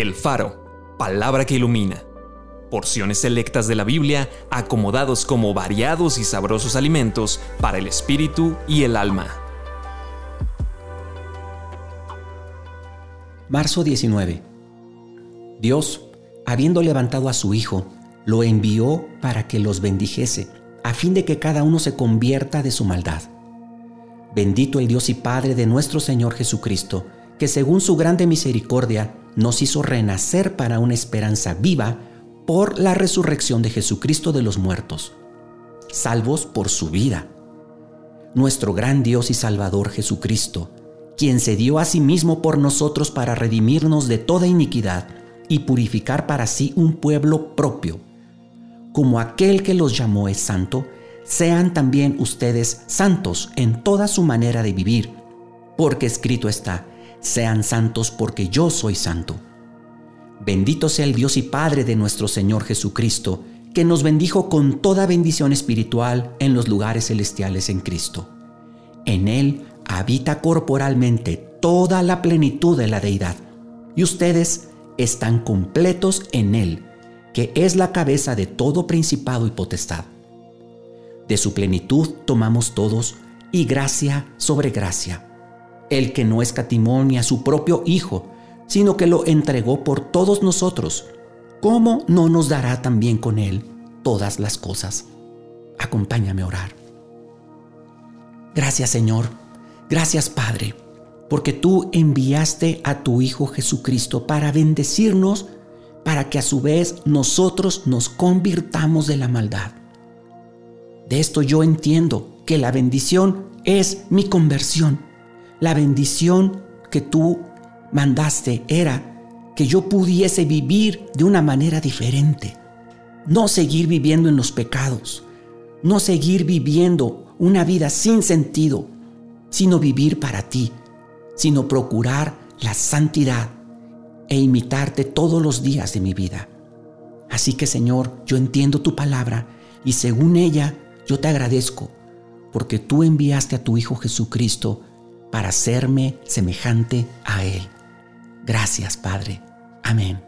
El Faro, palabra que ilumina. Porciones selectas de la Biblia acomodados como variados y sabrosos alimentos para el espíritu y el alma. Marzo 19. Dios, habiendo levantado a su Hijo, lo envió para que los bendijese, a fin de que cada uno se convierta de su maldad. Bendito el Dios y Padre de nuestro Señor Jesucristo, que según su grande misericordia nos hizo renacer para una esperanza viva por la resurrección de Jesucristo de los muertos, salvos por su vida. Nuestro gran Dios y Salvador Jesucristo, quien se dio a sí mismo por nosotros para redimirnos de toda iniquidad y purificar para sí un pueblo propio. Como aquel que los llamó es santo, sean también ustedes santos en toda su manera de vivir, porque escrito está, sean santos porque yo soy santo. Bendito sea el Dios y Padre de nuestro Señor Jesucristo, que nos bendijo con toda bendición espiritual en los lugares celestiales en Cristo. En Él habita corporalmente toda la plenitud de la deidad, y ustedes están completos en Él, que es la cabeza de todo principado y potestad. De su plenitud tomamos todos, y gracia sobre gracia el que no escatimó ni a su propio Hijo, sino que lo entregó por todos nosotros, ¿cómo no nos dará también con Él todas las cosas? Acompáñame a orar. Gracias Señor, gracias Padre, porque tú enviaste a tu Hijo Jesucristo para bendecirnos, para que a su vez nosotros nos convirtamos de la maldad. De esto yo entiendo que la bendición es mi conversión la bendición que tú mandaste era que yo pudiese vivir de una manera diferente. No seguir viviendo en los pecados. No seguir viviendo una vida sin sentido, sino vivir para ti, sino procurar la santidad e imitarte todos los días de mi vida. Así que Señor, yo entiendo tu palabra y según ella yo te agradezco, porque tú enviaste a tu Hijo Jesucristo para hacerme semejante a Él. Gracias, Padre. Amén.